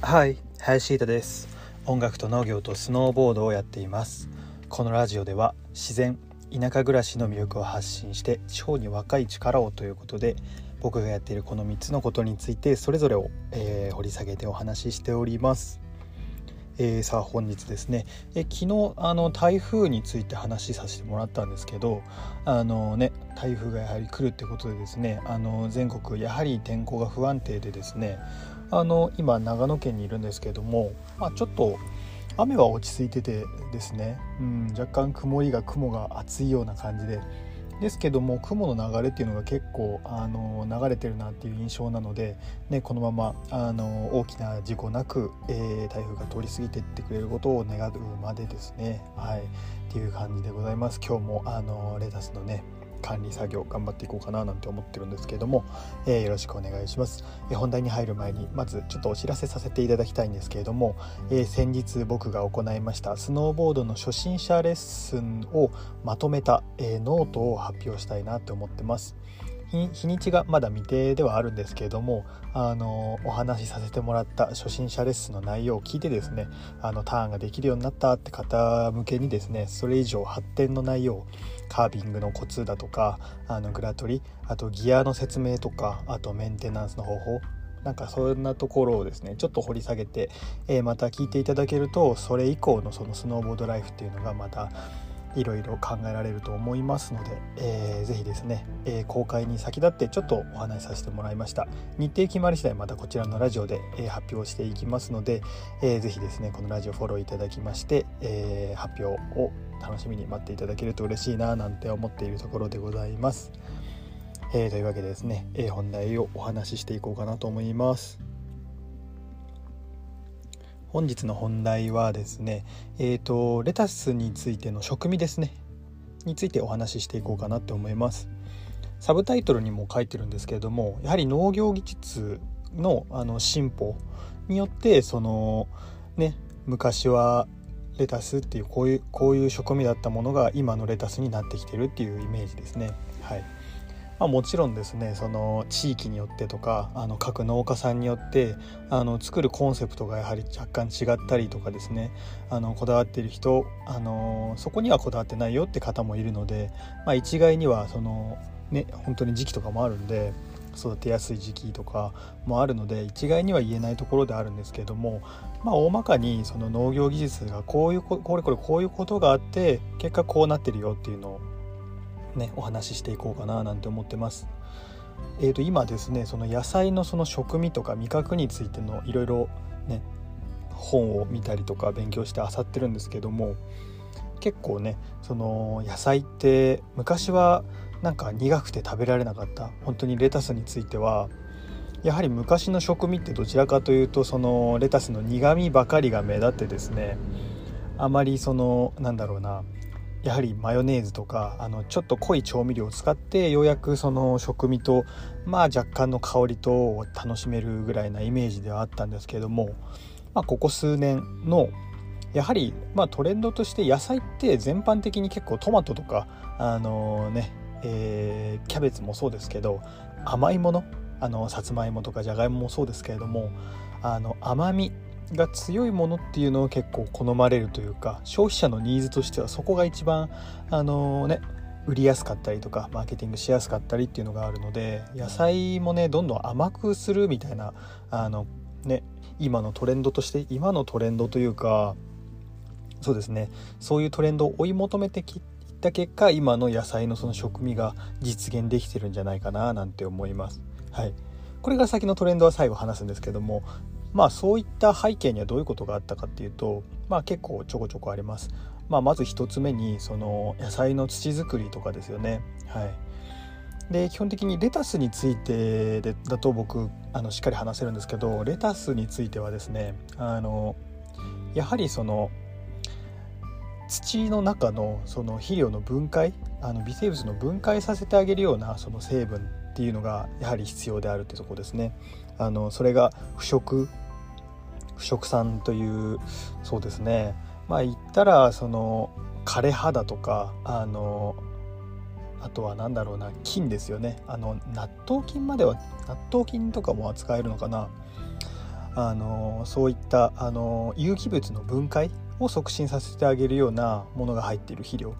はい林田です。音楽と農業とスノーボードをやっています。このラジオでは自然田舎暮らしの魅力を発信して地方に若い力をということで僕がやっているこの3つのことについてそれぞれを、えー、掘り下げてお話ししております。えー、さあ本日ですね、え昨日あの台風について話させてもらったんですけどあのね台風がやはり来るってことでですねあの全国やはり天候が不安定でですねあの今長野県にいるんですけども、まあ、ちょっと雨は落ち着いててですね、うん、若干曇りが雲が厚いような感じでですけども雲の流れっていうのが結構あの流れてるなっていう印象なので、ね、このままあの大きな事故なく、えー、台風が通り過ぎていってくれることを願うまでですね。はい。っていう感じでございます。今日もあのレタスのね管理作業頑張っていこうかななんて思ってるんですけれども、えー、よろしくお願いします、えー、本題に入る前にまずちょっとお知らせさせていただきたいんですけれども、えー、先日僕が行いましたスノーボードの初心者レッスンをまとめた、えノートを発表したいなと思ってます。日にちがまだ未定ではあるんですけれどもあのお話しさせてもらった初心者レッスンの内容を聞いてですねあのターンができるようになったって方向けにですねそれ以上発展の内容カービングのコツだとかあのグラトリあとギアの説明とかあとメンテナンスの方法なんかそんなところをですねちょっと掘り下げて、えー、また聞いていただけるとそれ以降のそのスノーボードライフっていうのがまたいろいろ考えられると思いますので、えー、ぜひですね、えー、公開に先立ってちょっとお話しさせてもらいました。日程決まり次第またこちらのラジオで、えー、発表していきますので、えー、ぜひですねこのラジオフォローいただきまして、えー、発表を楽しみに待っていただけると嬉しいななんて思っているところでございます、えー、というわけでですね、えー、本題をお話ししていこうかなと思います。本日の本題はですねえ、ー、とレタスについての食味ですね。についてお話ししていこうかなって思います。サブタイトルにも書いてるんですけれどもやはり農業技術のあの進歩によってそのね昔はレタスっていうこういうこういう食味だったものが今のレタスになってきてるっていうイメージですね。はい。まあ、もちろんですねその地域によってとかあの各農家さんによってあの作るコンセプトがやはり若干違ったりとかですねあのこだわっている人あのそこにはこだわってないよって方もいるので、まあ、一概にはその、ね、本当に時期とかもあるんで育てやすい時期とかもあるので一概には言えないところであるんですけれども、まあ、大まかにその農業技術がこういうこれこれこういうことがあって結果こうなってるよっていうのをねお話ししていこうかななんて思ってます。えー、と今ですねその野菜のその食味とか味覚についてのいろいろね本を見たりとか勉強して漁ってるんですけども結構ねその野菜って昔はなんか苦くて食べられなかった本当にレタスについてはやはり昔の食味ってどちらかというとそのレタスの苦味ばかりが目立ってですねあまりそのなんだろうなやはりマヨネーズとかあのちょっと濃い調味料を使ってようやくその食味とまあ若干の香りとを楽しめるぐらいなイメージではあったんですけれども、まあ、ここ数年のやはりまあトレンドとして野菜って全般的に結構トマトとかあのね、えー、キャベツもそうですけど甘いものあのさつまいもとかじゃがいももそうですけれどもあの甘みが強いものっていうのを結構好まれるというか消費者のニーズとしてはそこが一番あのね売りやすかったりとかマーケティングしやすかったりっていうのがあるので野菜もねどんどん甘くするみたいなあのね今のトレンドとして今のトレンドというかそうですねそういうトレンドを追い求めてきた結果今の野菜のその食味が実現できてるんじゃないかななんて思います。はい、これが先のトレンドは最後話すんですけどもまあそういった背景にはどういうことがあったかっていうとまあ結構ちょこちょこあります。まあ、まず1つ目にその野菜の土作りとかですよね。はい、で基本的にレタスについてでだと僕あのしっかり話せるんですけどレタスについてはですねあのやはりその土の中のその肥料の分解あの微生物の分解させてあげるようなその成分っていうのがやはり必要であるってとこですね。あのそれが腐食腐食酸というそうですね。まあ言ったらその枯れ葉だとかあのあとは何だろうな菌ですよね。あの納豆菌までは納豆菌とかも扱えるのかな。あのそういったあの有機物の分解を促進させてあげるようなものが入っている肥料、ま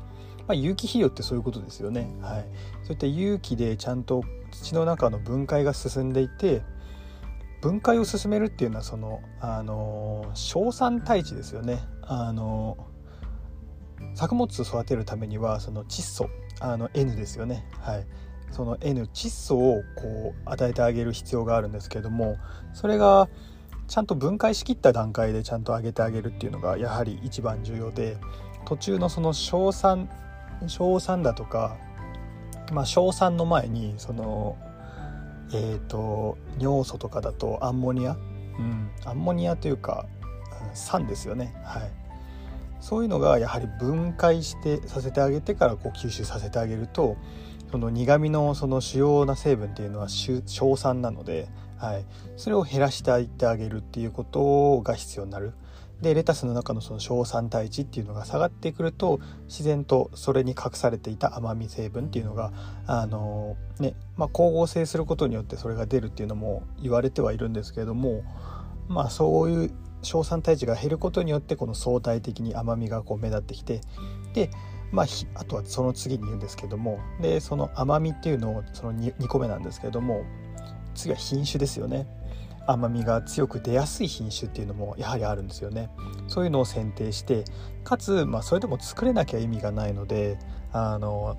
あ、有機肥料ってそういうことですよね、はい、そういった有機でちゃんと土の中の分解が進んでいて分解を進めるっていうのはそのあの硝酸退治ですよね。あの作物を育てるためにはその窒素あの N ですよね。はい。その N 窒素をこう与えてあげる必要があるんですけどもそれがちゃんと分解しきった段階でちゃんと上げてあげるっていうのがやはり一番重要で途中のその硝酸硝酸だとかまあ硝酸の前にそのえーと、尿素とかだとアンモニア、うん、アンモニアというか、うん、酸ですよね、はい、そういうのがやはり分解してさせてあげてからこう吸収させてあげるとその苦味のその主要な成分っていうのは硝酸なので、はい、それを減らしていってあげるっていうことが必要になる。でレタスの中のその硝酸体値っていうのが下がってくると自然とそれに隠されていた甘み成分っていうのがあのねまあ、光合成することによってそれが出るっていうのも言われてはいるんですけれどもまあそういう硝酸体値が減ることによってこの相対的に甘みがこう目立ってきてでまあ、あとはその次に言うんですけどもでその甘みっていうのをその 2, 2個目なんですけども次は品種ですよね。甘みが強く出やすい品種っていうのもやはりあるんですよね。そういうのを選定してかつ、まあ、それでも作れなきゃ意味がないのであの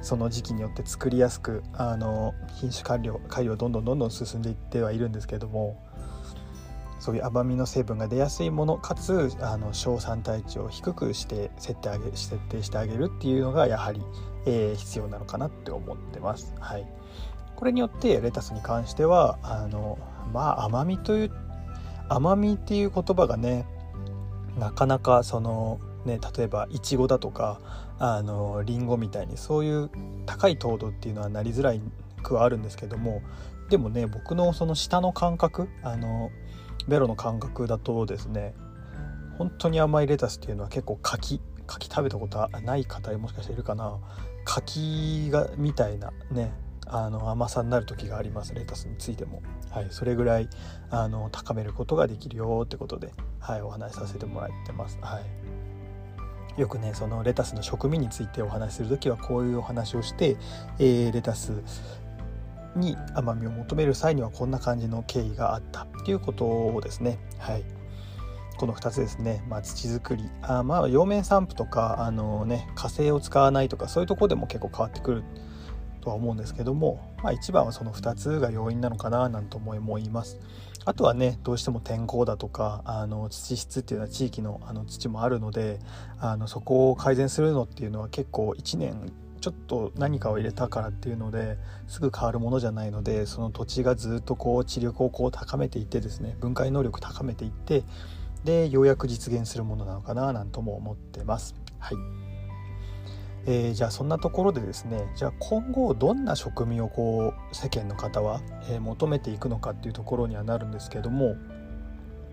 その時期によって作りやすくあの品種改良改良どんどんどんどん進んでいってはいるんですけどもそういう甘みの成分が出やすいものかつあの硝酸体値を低くして設定あげ設定してあげるっていうのがやはり、えー、必要なのかなって思ってます。はい、これによってレタスに関してはあのまあ甘みという甘みっていう言葉がねなかなかそのね例えばいちごだとかあのりんごみたいにそういう高い糖度っていうのはなりづらいくはあるんですけどもでもね僕のその舌の感覚あのベロの感覚だとですね本当に甘いレタスっていうのは結構柿柿食べたことない方もしかしているかな柿がみたいなねあの甘さになる時がありますレタスについても、はい、それぐらいあの高めることができるよってことで、はい、お話しさせてもらってます。はい。よくねそのレタスの食味についてお話しする時はこういうお話をして、えー、レタスに甘みを求める際にはこんな感じの経緯があったっていうことをですね。はい。この2つですね、まあ、土作り。あまあ葉面散布とかあのね火星を使わないとかそういうとこでも結構変わってくる。とは思うんですけども、まあ、一番はその2つが要因なのかななんと思います。あとはねどうしても天候だとかあの土質っていうのは地域のあの土もあるのであのそこを改善するのっていうのは結構1年ちょっと何かを入れたからっていうのですぐ変わるものじゃないのでその土地がずっとこう知力をこう高めていってですね分解能力高めていってでようやく実現するものなのかななんとも思ってます。はいえー、じゃあそんなところでですねじゃあ今後どんな食味をこう世間の方は、えー、求めていくのかっていうところにはなるんですけども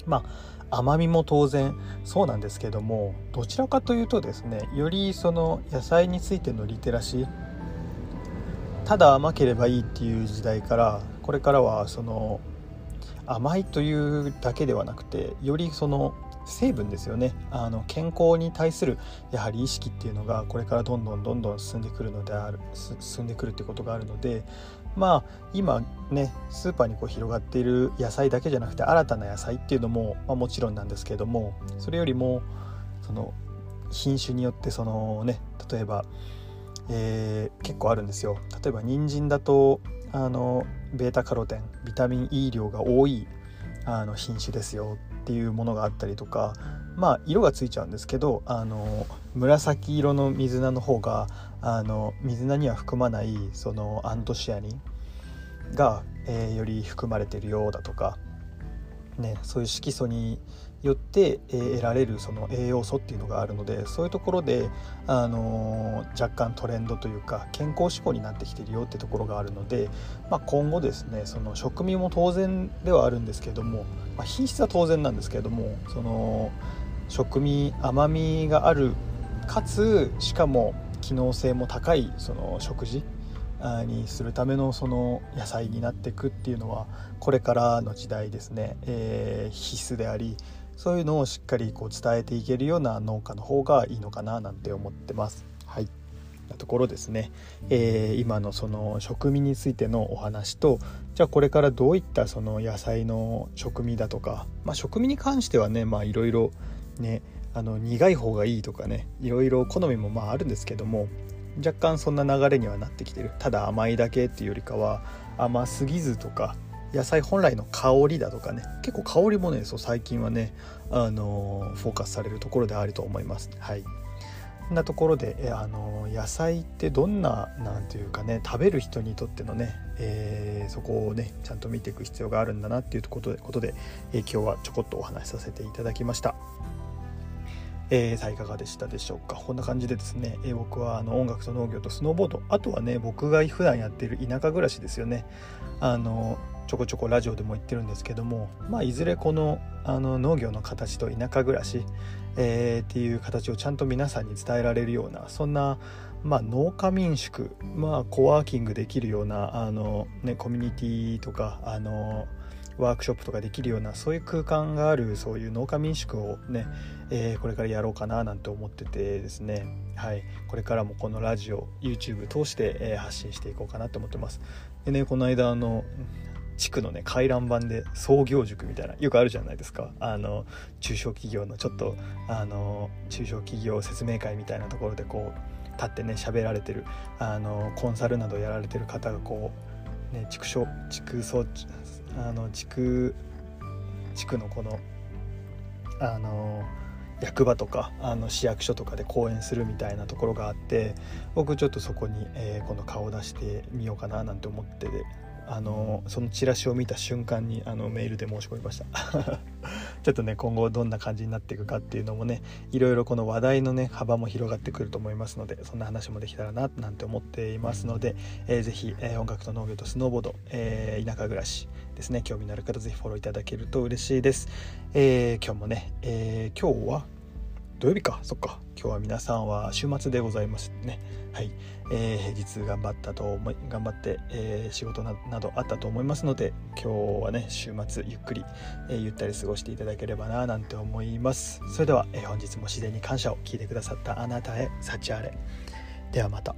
まあ甘みも当然そうなんですけどもどちらかというとですねよりその野菜についてのリテラシーただ甘ければいいっていう時代からこれからはその甘いというだけではなくてよりその成分ですよね。あの健康に対するやはり意識っていうのがこれからどんどんどんどん進んでくるのである進んでくるってことがあるのでまあ今ねスーパーにこう広がっている野菜だけじゃなくて新たな野菜っていうのも、まあ、もちろんなんですけれどもそれよりもその品種によってそのね例えば、えー、結構あるんですよ。例えば人参だとあのベータカロテンビタミン E 量が多いあの品種ですよっていうものがあったりとかまあ色がついちゃうんですけどあの紫色の水菜の方があの水菜には含まないそのアントシアニンが、えー、より含まれてるようだとか、ね、そういう色素によって、え、得られるその栄養素っていうのがあるのでそういうところで、あのー、若干トレンドというか健康志向になってきてるよってところがあるので、まあ、今後ですねその食味も当然ではあるんですけれども、まあ、品質は当然なんですけれどもその食味甘みがあるかつしかも機能性も高いその食事にするためのその野菜になっていくっていうのはこれからの時代ですね、えー、必須でありそういうのをしっかりこう伝えていけるような農家の方がいいのかななんて思ってます。はい。なところですね、えー、今のその食味についてのお話とじゃあこれからどういったその野菜の食味だとか、まあ、食味に関してはねいろいろねあの苦い方がいいとかねいろいろ好みもまああるんですけども若干そんな流れにはなってきてる。ただ甘いだけっていうよりかは甘すぎずとか野菜本来の香りだとかね。結構香りもねそう最近はねあのフォーカスされるところであると思います。はい。こんなところであの野菜ってどんな何ていうかね食べる人にとってのね、えー、そこをねちゃんと見ていく必要があるんだなっていうことでことで、え、今日はちょこっとお話しさせていただきました。えー、さあいかがでしたでしょうか？こんな感じでですね、えー、僕はあの音楽と農業とスノーボードあとはね僕が普段やってる田舎暮らしですよね。あのちょこちょこラジオでも言ってるんですけども、まあ、いずれこのあの農業の形と田舎暮らし、えー、っていう形をちゃんと皆さんに伝えられるようなそんな、まあ、農家民宿、まあ、コワーキングできるようなあの、ね、コミュニティとかあのワークショップとかできるようなそういう空間があるそういう農家民宿をね、えー、これからやろうかななんて思っててですね、はい、これからもこのラジオ YouTube 通して、えー、発信していこうかなと思ってます。でねこの間あの地区のね回覧板で創業塾みたいなよくあるじゃないですか。あの中小企業のちょっとあの中小企業説明会みたいなところでこう立ってね喋られてるあのコンサルなどやられてる方がこうね畜生畜層あの地区地区のこのあの役場とかあの市役所とかで講演するみたいなところがあって僕ちょっとそこに、えー、今度顔を出してみようかななんて思ってあのそのチラシを見た瞬間にあのメールで申し込みました。ちょっとね今後どんな感じになっていくかっていうのもねいろいろこの話題のね幅も広がってくると思いますのでそんな話もできたらななんて思っていますので、えー、ぜひ、えー、音楽と農業とスノーボード、えー、田舎暮らしですね興味のある方ぜひフォローいただけると嬉しいです、えー、今日もね、えー、今日は土曜日か。そっか。今日は皆さんは週末でございますね。はい、えー、平日頑張ったと思い頑張って、えー、仕事などあったと思いますので今日はね週末ゆっくり、えー、ゆったり過ごしていただければななんて思います。それでは、えー、本日も自然に感謝を聞いてくださったあなたへ幸あれ。ではまた。